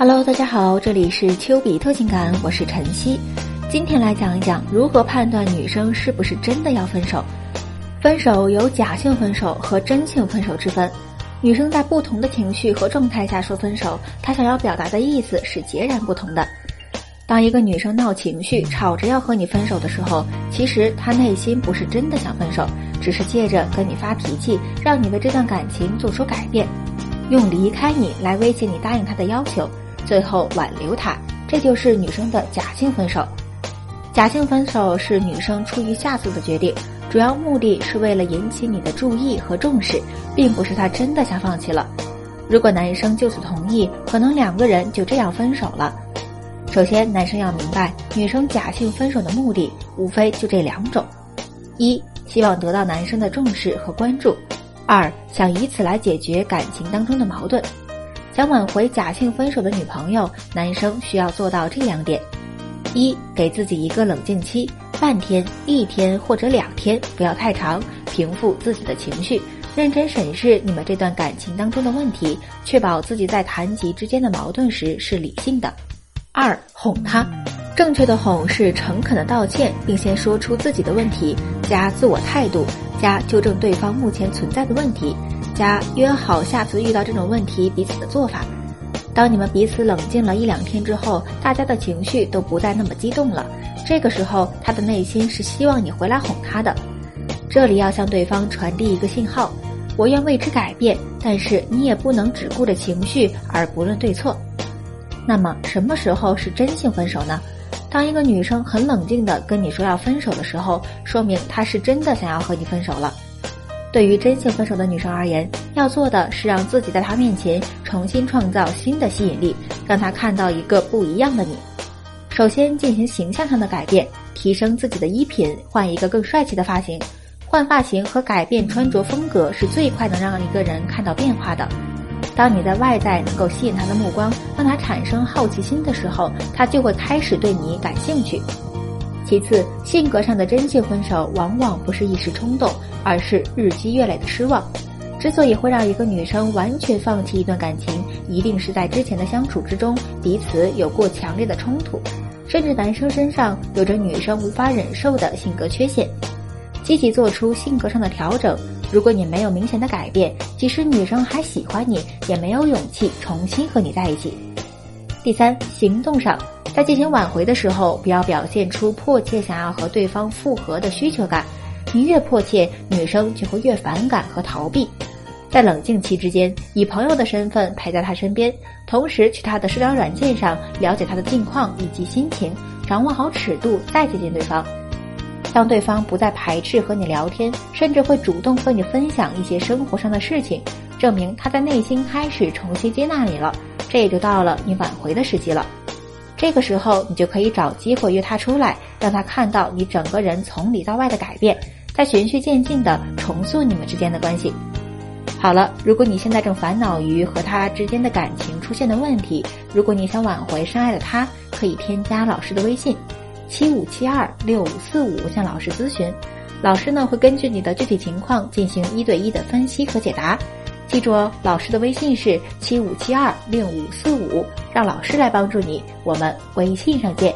Hello，大家好，这里是丘比特情感，我是晨曦。今天来讲一讲如何判断女生是不是真的要分手。分手有假性分手和真性分手之分。女生在不同的情绪和状态下说分手，她想要表达的意思是截然不同的。当一个女生闹情绪、吵着要和你分手的时候，其实她内心不是真的想分手，只是借着跟你发脾气，让你为这段感情做出改变，用离开你来威胁你答应她的要求。最后挽留他，这就是女生的假性分手。假性分手是女生出于下作的决定，主要目的是为了引起你的注意和重视，并不是她真的想放弃了。如果男生就此同意，可能两个人就这样分手了。首先，男生要明白，女生假性分手的目的无非就这两种：一，希望得到男生的重视和关注；二，想以此来解决感情当中的矛盾。想挽回假性分手的女朋友，男生需要做到这两点：一，给自己一个冷静期，半天、一天或者两天，不要太长，平复自己的情绪，认真审视你们这段感情当中的问题，确保自己在谈及之间的矛盾时是理性的。二，哄他，正确的哄是诚恳的道歉，并先说出自己的问题，加自我态度，加纠正对方目前存在的问题。加约好下次遇到这种问题彼此的做法。当你们彼此冷静了一两天之后，大家的情绪都不再那么激动了。这个时候，他的内心是希望你回来哄他的。这里要向对方传递一个信号：我愿为之改变，但是你也不能只顾着情绪而不论对错。那么，什么时候是真性分手呢？当一个女生很冷静的跟你说要分手的时候，说明她是真的想要和你分手了。对于真性分手的女生而言，要做的是让自己在她面前重新创造新的吸引力，让她看到一个不一样的你。首先进行形象上的改变，提升自己的衣品，换一个更帅气的发型。换发型和改变穿着风格是最快能让一个人看到变化的。当你在外在能够吸引他的目光，让他产生好奇心的时候，他就会开始对你感兴趣。其次，性格上的真性分手往往不是一时冲动，而是日积月累的失望。之所以会让一个女生完全放弃一段感情，一定是在之前的相处之中，彼此有过强烈的冲突，甚至男生身上有着女生无法忍受的性格缺陷。积极做出性格上的调整。如果你没有明显的改变，即使女生还喜欢你，也没有勇气重新和你在一起。第三，行动上。在进行挽回的时候，不要表现出迫切想要和对方复合的需求感。你越迫切，女生就会越反感和逃避。在冷静期之间，以朋友的身份陪在他身边，同时去他的社交软件上了解他的近况以及心情，掌握好尺度再接近对方。当对方不再排斥和你聊天，甚至会主动和你分享一些生活上的事情，证明他在内心开始重新接纳你了。这也就到了你挽回的时机了。这个时候，你就可以找机会约他出来，让他看到你整个人从里到外的改变，再循序渐进的重塑你们之间的关系。好了，如果你现在正烦恼于和他之间的感情出现的问题，如果你想挽回深爱的他，可以添加老师的微信：七五七二六五四五，向老师咨询。老师呢会根据你的具体情况进行一对一的分析和解答。记住哦，老师的微信是七五七二六五四五，让老师来帮助你。我们微信上见。